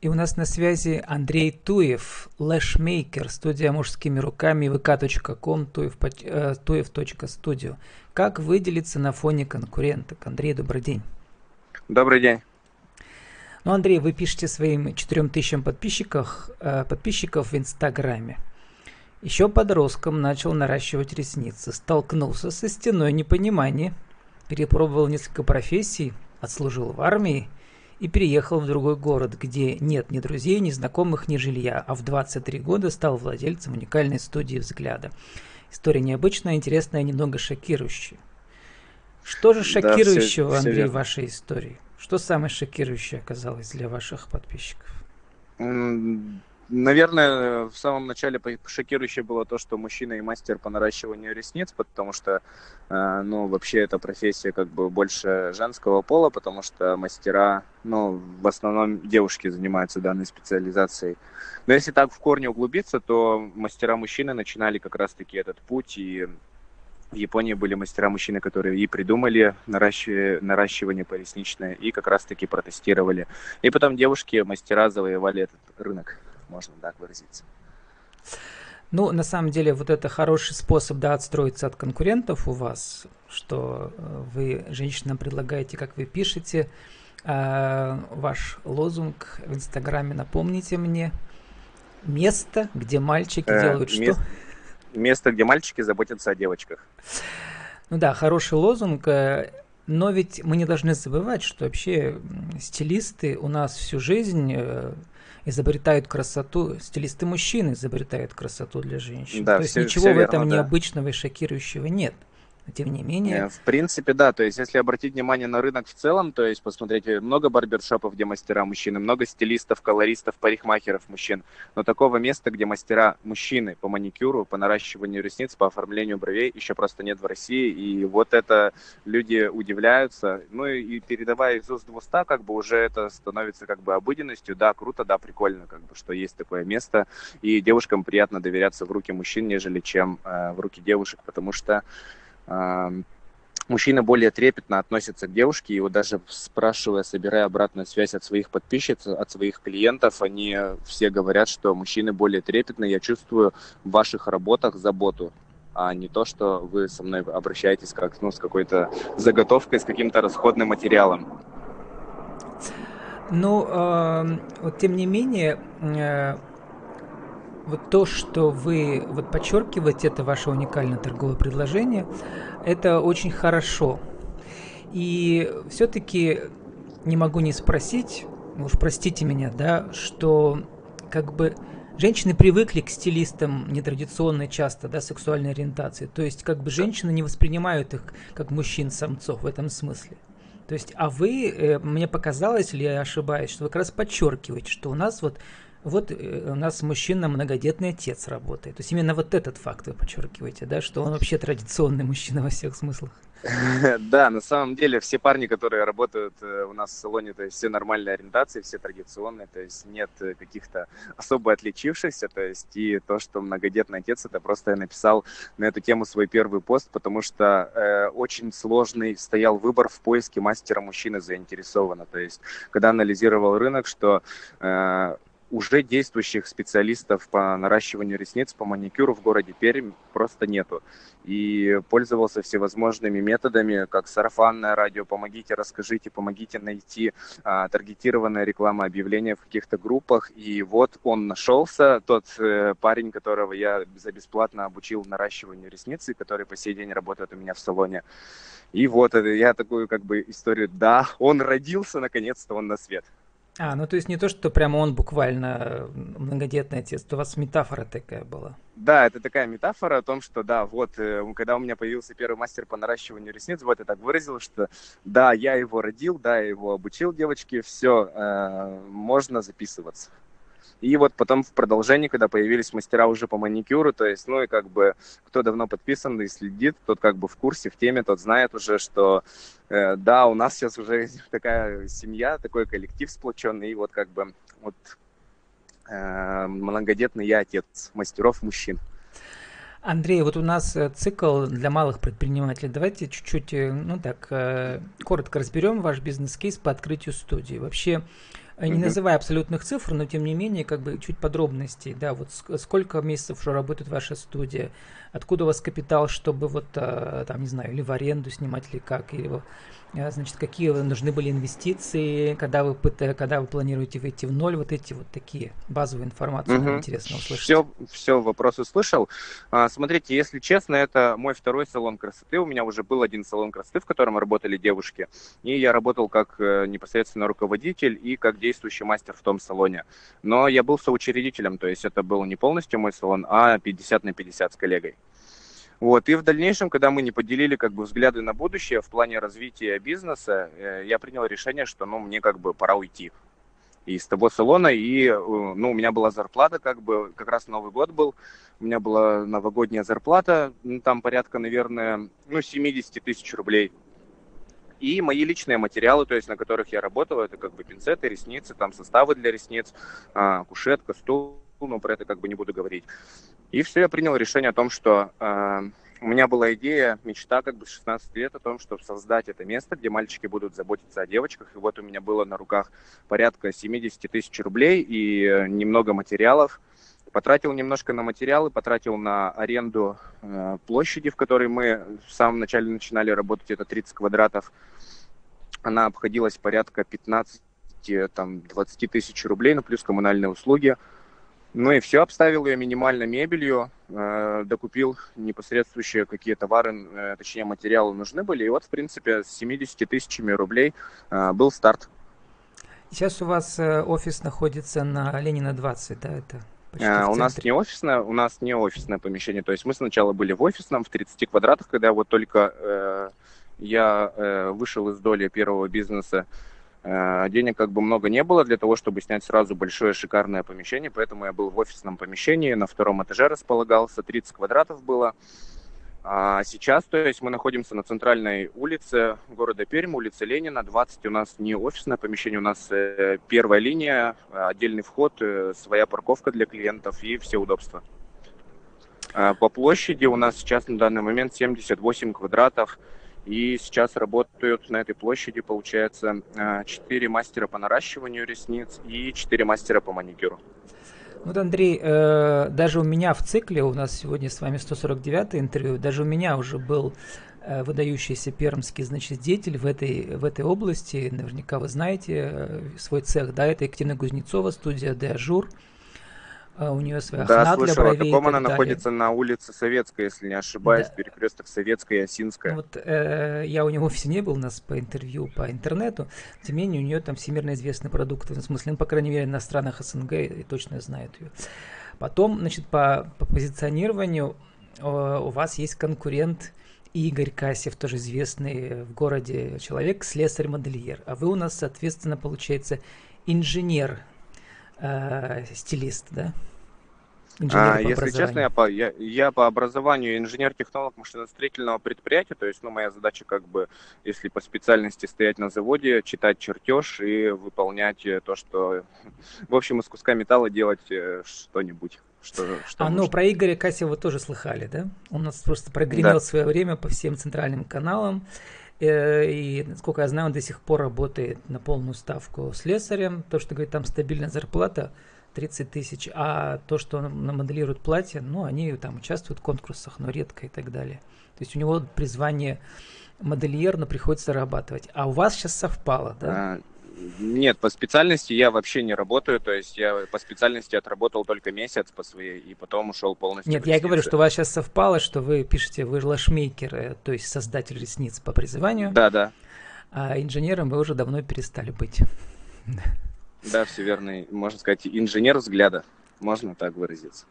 И у нас на связи Андрей Туев, лэшмейкер, студия мужскими руками, vk.com, tuев.studio. Э, как выделиться на фоне конкуренток? Андрей, добрый день. Добрый день. Ну, Андрей, вы пишете своим 4000 подписчиков, э, подписчиков в Инстаграме. Еще подростком начал наращивать ресницы, столкнулся со стеной непонимания, перепробовал несколько профессий, отслужил в армии и переехал в другой город, где нет ни друзей, ни знакомых, ни жилья, а в 23 года стал владельцем уникальной студии «Взгляда». История необычная, интересная, немного шокирующая. Что же шокирующего, да, все, Андрей, все в вашей истории? Что самое шокирующее оказалось для ваших подписчиков? Наверное, в самом начале шокирующее было то, что мужчина и мастер по наращиванию ресниц, потому что, э, ну, вообще эта профессия как бы больше женского пола, потому что мастера, ну, в основном девушки занимаются данной специализацией. Но если так в корне углубиться, то мастера-мужчины начинали как раз-таки этот путь, и в Японии были мастера-мужчины, которые и придумали наращивание, наращивание поясничное, и как раз-таки протестировали. И потом девушки-мастера завоевали этот рынок можно так выразиться. Ну, на самом деле, вот это хороший способ, да, отстроиться от конкурентов у вас, что э, вы женщинам предлагаете, как вы пишете, э, ваш лозунг в Инстаграме, напомните мне, место, где мальчики э, делают мест, что? Место, где мальчики заботятся о девочках. Ну да, хороший лозунг, э, но ведь мы не должны забывать, что вообще стилисты у нас всю жизнь изобретают красоту, стилисты мужчины изобретают красоту для женщин. Да, То есть ничего в этом верно, необычного да. и шокирующего нет тем не менее... Э, в принципе, да. То есть, если обратить внимание на рынок в целом, то есть, посмотрите, много барбершопов, где мастера мужчины, много стилистов, колористов, парикмахеров мужчин. Но такого места, где мастера мужчины по маникюру, по наращиванию ресниц, по оформлению бровей, еще просто нет в России. И вот это люди удивляются. Ну и передавая из уст в как бы уже это становится как бы обыденностью. Да, круто, да, прикольно, как бы, что есть такое место. И девушкам приятно доверяться в руки мужчин, нежели чем э, в руки девушек, потому что мужчина более трепетно относится к девушке, и вот даже спрашивая, собирая обратную связь от своих подписчиц, от своих клиентов, они все говорят, что мужчины более трепетные, я чувствую в ваших работах заботу, а не то, что вы со мной обращаетесь как ну, с какой-то заготовкой, с каким-то расходным материалом. Ну, э, вот тем не менее, э, вот то, что вы вот подчеркиваете, это ваше уникальное торговое предложение, это очень хорошо. И все-таки не могу не спросить, уж простите меня, да, что как бы женщины привыкли к стилистам нетрадиционной часто, да, сексуальной ориентации. То есть как бы женщины не воспринимают их как мужчин-самцов в этом смысле. То есть, а вы, э, мне показалось, или я ошибаюсь, что вы как раз подчеркиваете, что у нас вот вот э, у нас мужчина многодетный отец работает. То есть именно вот этот факт вы подчеркиваете, да, что он вообще традиционный мужчина во всех смыслах. Да, на самом деле все парни, которые работают э, у нас в салоне, то есть все нормальные ориентации, все традиционные, то есть нет э, каких-то особо отличившихся, то есть и то, что многодетный отец, это просто я написал на эту тему свой первый пост, потому что э, очень сложный стоял выбор в поиске мастера мужчины заинтересовано, то есть когда анализировал рынок, что уже действующих специалистов по наращиванию ресниц, по маникюру в городе Пермь просто нету. И пользовался всевозможными методами, как сарафанное радио, помогите, расскажите, помогите найти а, таргетированная реклама, объявления в каких-то группах. И вот он нашелся, тот э, парень, которого я за бесплатно обучил наращиванию ресниц, который по сей день работает у меня в салоне. И вот это, я такую как бы историю, да, он родился, наконец-то он на свет. А, ну то есть не то, что прямо он буквально э, многодетный отец, у вас метафора такая была. Да, это такая метафора о том, что да, вот, э, когда у меня появился первый мастер по наращиванию ресниц, вот я так выразил, что да, я его родил, да, я его обучил девочки, все, э, можно записываться. И вот потом в продолжении, когда появились мастера уже по маникюру, то есть, ну и как бы, кто давно подписан и следит, тот как бы в курсе, в теме, тот знает уже, что э, да, у нас сейчас уже такая семья, такой коллектив сплоченный, и вот как бы вот э, многодетный я отец мастеров мужчин. Андрей, вот у нас э, цикл для малых предпринимателей. Давайте чуть-чуть, э, ну так, коротко разберем ваш бизнес-кейс по открытию студии. Вообще, Не mm-hmm. называя абсолютных цифр, но тем не менее, как бы чуть подробностей, да, вот сколько месяцев уже работает ваша студия, откуда у вас капитал, чтобы вот, а, там, не знаю, или в аренду снимать, или как, или значит, какие нужны были инвестиции, когда вы, когда вы планируете выйти в ноль, вот эти вот такие базовые информации, угу. интересно услышать. Все, все вопросы слышал. А, смотрите, если честно, это мой второй салон красоты. У меня уже был один салон красоты, в котором работали девушки, и я работал как э, непосредственно руководитель и как действующий мастер в том салоне. Но я был соучредителем, то есть это был не полностью мой салон, а 50 на 50 с коллегой. Вот. И в дальнейшем, когда мы не поделили как бы взгляды на будущее в плане развития бизнеса, э, я принял решение, что ну, мне как бы пора уйти из того салона. И э, ну, у меня была зарплата, как бы как раз Новый год был. У меня была новогодняя зарплата, ну, там порядка, наверное, ну, 70 тысяч рублей. И мои личные материалы, то есть на которых я работал, это как бы пинцеты, ресницы, там составы для ресниц, а, кушетка, стул, но про это как бы не буду говорить. И все, я принял решение о том, что э, у меня была идея, мечта как бы с 16 лет о том, чтобы создать это место, где мальчики будут заботиться о девочках. И вот у меня было на руках порядка 70 тысяч рублей и э, немного материалов. Потратил немножко на материалы, потратил на аренду э, площади, в которой мы в самом начале начинали работать, это 30 квадратов. Она обходилась порядка 15 там, 20 тысяч рублей, ну, плюс коммунальные услуги. Ну и все, обставил ее минимально мебелью, э, докупил непосредствующие какие товары, э, точнее материалы нужны были. И вот, в принципе, с 70 тысячами рублей э, был старт. Сейчас у вас э, офис находится на Ленина 20, да, это а, у нас не офисное, у нас не офисное помещение. То есть мы сначала были в офисном в 30 квадратах, когда вот только э, я э, вышел из доли первого бизнеса денег как бы много не было для того, чтобы снять сразу большое шикарное помещение, поэтому я был в офисном помещении, на втором этаже располагался, 30 квадратов было. А сейчас, то есть мы находимся на центральной улице города Пермь, улица Ленина, 20 у нас не офисное помещение, у нас э, первая линия, отдельный вход, э, своя парковка для клиентов и все удобства. По площади у нас сейчас на данный момент 78 квадратов, и сейчас работают на этой площади, получается, 4 э, мастера по наращиванию ресниц и 4 мастера по маникюру. Вот, Андрей, э, даже у меня в цикле, у нас сегодня с вами 149 интервью, даже у меня уже был э, выдающийся пермский, значит, деятель в этой, в этой области. Наверняка вы знаете свой цех, да, это Екатерина Кузнецова, студия «Де Ажур». А, у нее своя да, хна слышал, для бровей. Да, она находится на улице Советская, если не ошибаюсь, да. перекресток Советская и Осинская. Вот э, я у него в офисе не был, у нас по интервью по интернету, тем не менее у нее там всемирно известный продукт, в смысле, ну, по крайней мере, на странах СНГ и точно знают ее. Потом, значит, по, по позиционированию э, у вас есть конкурент Игорь Касев, тоже известный в городе человек, слесарь-модельер. А вы у нас, соответственно, получается, инженер э, стилист, да? Инженер а, если честно, я по, я, я по образованию инженер-технолог машиностроительного предприятия, то есть, ну, моя задача как бы, если по специальности стоять на заводе, читать чертеж и выполнять э, то, что, в общем, из куска металла делать э, что-нибудь. Что, что а, ну, про Игоря Кассева тоже слыхали, да? Он у нас просто прогремел да. свое время по всем центральным каналам. Э, и, насколько я знаю, он до сих пор работает на полную ставку слесарем. То, что говорит, там стабильная зарплата 30 тысяч, а то, что он моделирует платье, ну, они там участвуют в конкурсах, но редко и так далее. То есть у него призвание модельер, но приходится зарабатывать. А у вас сейчас совпало, да? А, нет, по специальности я вообще не работаю, то есть я по специальности отработал только месяц по своей, и потом ушел полностью Нет, я говорю, что у вас сейчас совпало, что вы пишете, вы лашмейкер, то есть создатель ресниц по призыванию. Да, да. А инженером вы уже давно перестали быть. Да, все верно. Можно сказать, инженер взгляда, можно так выразиться.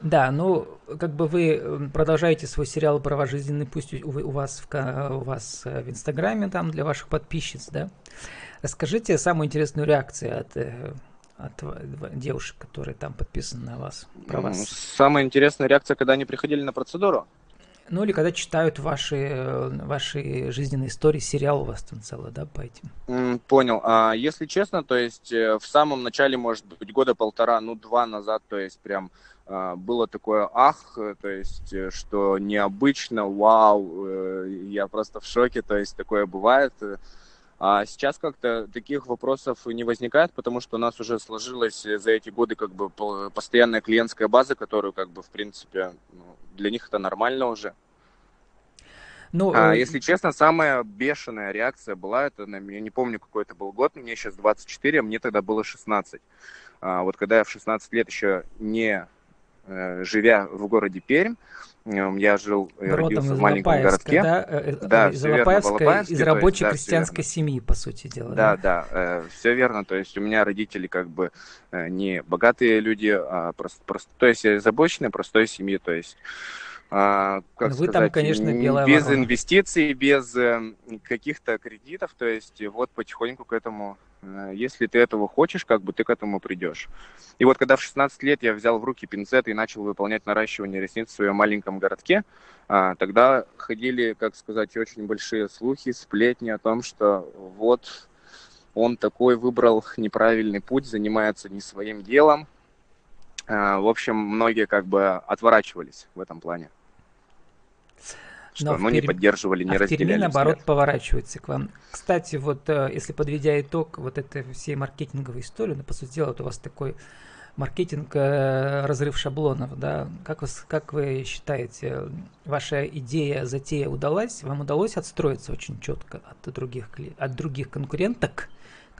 Да, ну, как бы вы продолжаете свой сериал «Права жизненный», пусть у, у, вас в, у вас э, в Инстаграме, там, для ваших подписчиц, да? Расскажите самую интересную реакцию от, э, от девушек, которые там подписаны на вас, про вас. Самая интересная реакция, когда они приходили на процедуру? Ну или когда читают ваши, ваши жизненные истории, сериал у вас там целый, да, по этим? понял. А если честно, то есть э, в самом начале, может быть, года полтора, ну два назад, то есть прям было такое ах, то есть э, что необычно, вау, я просто в шоке, то есть такое бывает. А сейчас как-то таких вопросов не возникает, потому что у нас уже сложилась за эти годы как бы постоянная клиентская база, которую как бы в принципе ну, для них это нормально уже. Ну, а, э... если честно, самая бешеная реакция была, это, я не помню, какой это был год, мне сейчас 24, а мне тогда было 16. А, вот когда я в 16 лет еще не э, живя в городе Пермь, я жил, я родился в маленьком городке. Да, э, э, да из Алапаевска, из рабочей есть, крестьянской да, семьи, по сути дела. Да, да, да, все верно. То есть у меня родители как бы не богатые люди, а просто, просто то есть из обычной простой семьи, то есть как Вы сказать, там, конечно, белая без ворона. инвестиций, без э, каких-то кредитов, то есть вот потихоньку к этому, э, если ты этого хочешь, как бы ты к этому придешь. И вот когда в 16 лет я взял в руки пинцет и начал выполнять наращивание ресниц в своем маленьком городке, а, тогда ходили, как сказать, очень большие слухи, сплетни о том, что вот он такой выбрал неправильный путь, занимается не своим делом. А, в общем, многие как бы отворачивались в этом плане что, Но ну, не поддерживали, не а разделяли. Перми, наоборот, взгляд. поворачивается к вам. Кстати, вот э, если подведя итог вот этой всей маркетинговой истории, ну, по сути дела, вот у вас такой маркетинг, э, разрыв шаблонов, да, как, вас, как вы считаете, ваша идея, затея удалась? Вам удалось отстроиться очень четко от других, от других конкуренток?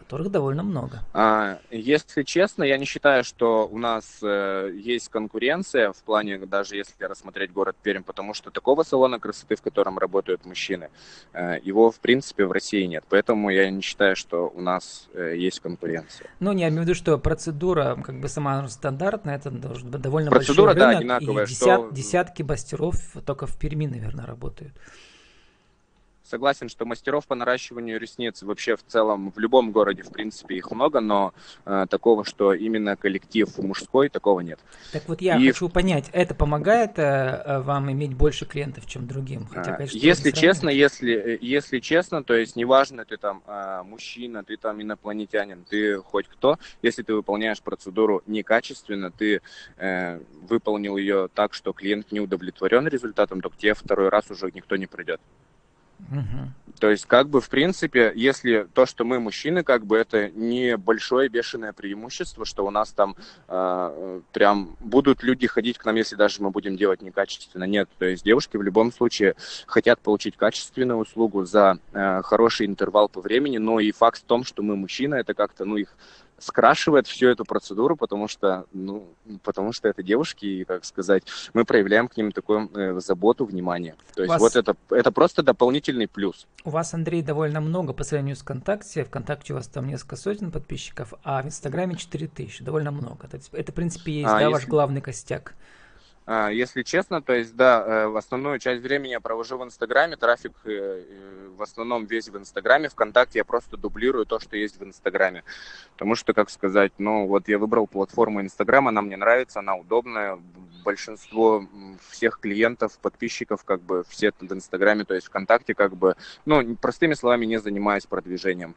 Которых довольно много. А, если честно, я не считаю, что у нас э, есть конкуренция в плане, даже если рассмотреть город Пермь, потому что такого салона красоты, в котором работают мужчины, э, его, в принципе, в России нет. Поэтому я не считаю, что у нас э, есть конкуренция. Ну, не, я имею в виду, что процедура как бы сама стандартная, это довольно процедура, большой рынок, да, одинаковая, и десят, что... десятки мастеров только в Перми, наверное, работают согласен, что мастеров по наращиванию ресниц вообще в целом в любом городе, в принципе, их много, но э, такого, что именно коллектив мужской, такого нет. Так вот я И... хочу понять, это помогает э, э вам иметь больше клиентов, чем другим? Хотя, конечно, если честно, если, э, если честно, то есть неважно, ты там э, мужчина, ты там инопланетянин, ты хоть кто, если ты выполняешь процедуру некачественно, ты э, выполнил ее так, что клиент не удовлетворен результатом, то к тебе второй раз уже никто не придет. То есть, как бы, в принципе, если то, что мы мужчины, как бы, это не большое бешеное преимущество, что у нас там э, прям будут люди ходить к нам, если даже мы будем делать некачественно. Нет, то есть девушки в любом случае хотят получить качественную услугу за э, хороший интервал по времени, но и факт в том, что мы мужчины, это как-то, ну, их скрашивает всю эту процедуру, потому что, ну, потому что это девушки, и, как сказать, мы проявляем к ним такую э, заботу, внимание. То есть вас... вот это, это просто дополнительный плюс. У вас, Андрей, довольно много по сравнению с ВКонтакте. ВКонтакте у вас там несколько сотен подписчиков, а в Инстаграме 4000, довольно много. Это, это в принципе, есть, а, да, если... ваш главный костяк. А, если честно, то есть, да, э, в основную часть времени я провожу в Инстаграме, трафик э, э, в основном весь в Инстаграме, ВКонтакте я просто дублирую то, что есть в Инстаграме. Потому что, как сказать, ну, вот я выбрал платформу Инстаграм, она мне нравится, она удобная, большинство всех клиентов, подписчиков, как бы, все в Инстаграме, то есть ВКонтакте, как бы, ну, простыми словами, не занимаюсь продвижением.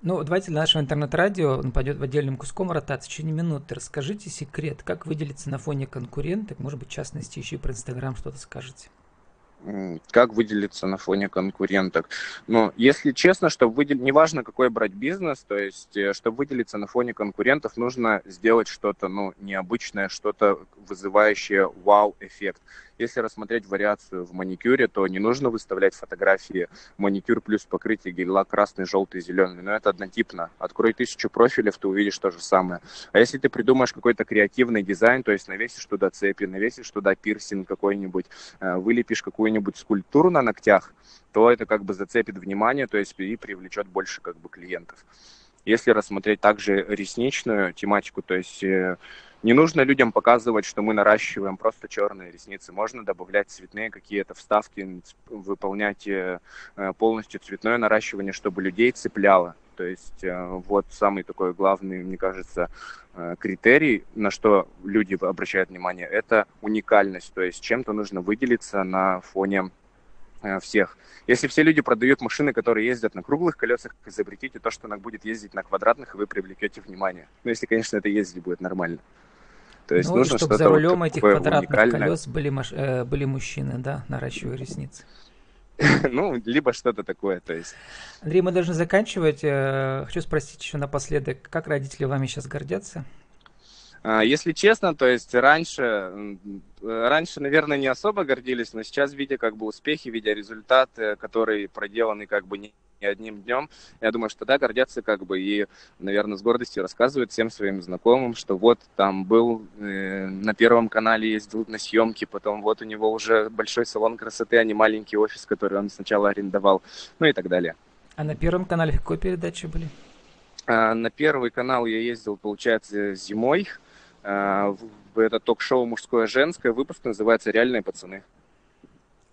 Ну, давайте для нашего интернет-радио, он пойдет в отдельным куском ротации. В течение минуты. Расскажите секрет, как выделиться на фоне конкурентов, может быть, в частности, еще и про Инстаграм что-то скажете как выделиться на фоне конкуренток. Но если честно, чтобы выделить, неважно какой брать бизнес, то есть, э, чтобы выделиться на фоне конкурентов, нужно сделать что-то, ну, необычное, что-то вызывающее вау-эффект. Если рассмотреть вариацию в маникюре, то не нужно выставлять фотографии маникюр плюс покрытие гель-лак красный, желтый, зеленый. Но это однотипно. Открой тысячу профилей, ты увидишь то же самое. А если ты придумаешь какой-то креативный дизайн, то есть навесишь туда цепи, навесишь туда пирсинг какой-нибудь, э, вылепишь какую-нибудь скульптуру на ногтях, то это как бы зацепит внимание, то есть и привлечет больше как бы клиентов. Если рассмотреть также ресничную тематику, то есть э, не нужно людям показывать, что мы наращиваем просто черные ресницы. Можно добавлять цветные какие-то вставки, выполнять э, полностью цветное наращивание, чтобы людей цепляло. То есть э, вот самый такой главный, мне кажется, э, критерий, на что люди обращают внимание, это уникальность. То есть чем-то нужно выделиться на фоне всех. Если все люди продают машины, которые ездят на круглых колесах, изобретите то, что она будет ездить на квадратных, и вы привлекете внимание. Ну, если, конечно, это ездить будет нормально. То есть ну, нужно чтобы за рулем вот этих квадратных уникальное. колес были, маш... э, были мужчины, да, наращивая ресницы. Ну, либо что-то такое, то есть. Андрей, мы должны заканчивать. Э, хочу спросить еще напоследок, как родители вами сейчас гордятся? А, если честно, то есть раньше, раньше, наверное, не особо гордились, но сейчас, видя как бы успехи, видя результаты, которые проделаны как бы не не одним днем. Я думаю, что да, гордятся как бы и, наверное, с гордостью рассказывают всем своим знакомым, что вот там был э, на Первом канале ездил на съемки, потом вот у него уже большой салон красоты, а не маленький офис, который он сначала арендовал, ну и так далее. А на Первом канале какой передачи были? А, на Первый канал я ездил, получается, зимой. А, в это ток-шоу «Мужское-женское». Выпуск называется «Реальные пацаны».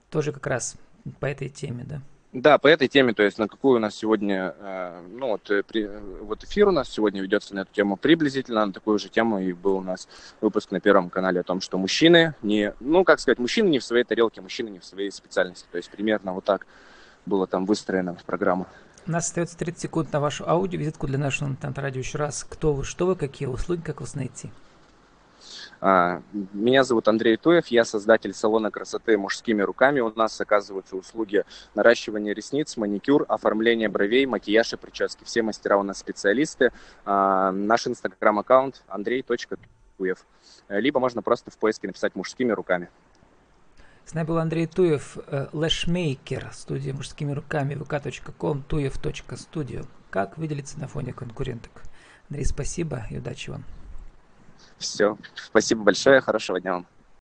Тоже как раз по этой теме, да? Да, по этой теме, то есть на какую у нас сегодня, э, ну вот, э, при, вот эфир у нас сегодня ведется на эту тему приблизительно на такую же тему и был у нас выпуск на Первом канале о том, что мужчины не, ну как сказать, мужчины не в своей тарелке, мужчины не в своей специальности, то есть примерно вот так было там выстроена программа. У нас остается 30 секунд на вашу аудиовизитку для нашего радио. Еще раз, кто вы, что вы, какие услуги, как вас найти? А, меня зовут Андрей Туев, я создатель салона красоты мужскими руками. У нас оказываются услуги наращивания ресниц, маникюр, оформление бровей, макияж и прически. Все мастера у нас специалисты. А, наш инстаграм-аккаунт андрей.туев. Либо можно просто в поиске написать мужскими руками. С нами был Андрей Туев, э, лэшмейкер, студия мужскими руками, vk.com, tuев.studio. Как выделиться на фоне конкуренток? Андрей, спасибо и удачи вам. Все. Спасибо большое. Хорошего дня вам.